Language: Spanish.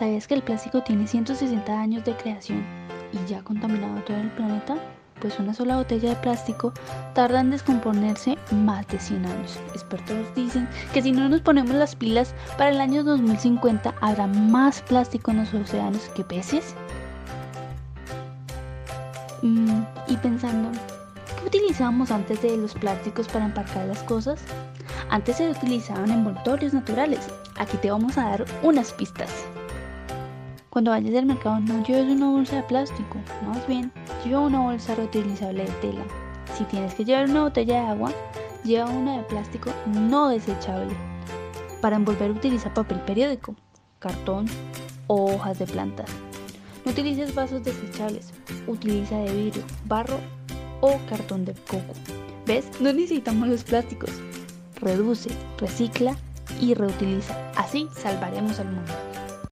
¿Sabías que el plástico tiene 160 años de creación y ya ha contaminado todo el planeta? Pues una sola botella de plástico tarda en descomponerse más de 100 años. Expertos dicen que si no nos ponemos las pilas, para el año 2050 habrá más plástico en los océanos que peces. Mm, y pensando, ¿qué utilizábamos antes de los plásticos para empacar las cosas? Antes se utilizaban envoltorios naturales. Aquí te vamos a dar unas pistas. Cuando vayas al mercado no lleves una bolsa de plástico, más bien lleva una bolsa reutilizable de tela. Si tienes que llevar una botella de agua, lleva una de plástico no desechable. Para envolver utiliza papel periódico, cartón o hojas de plantas. No utilices vasos desechables, utiliza de vidrio, barro o cartón de coco. ¿Ves? No necesitamos los plásticos. Reduce, recicla y reutiliza. Así salvaremos al mundo.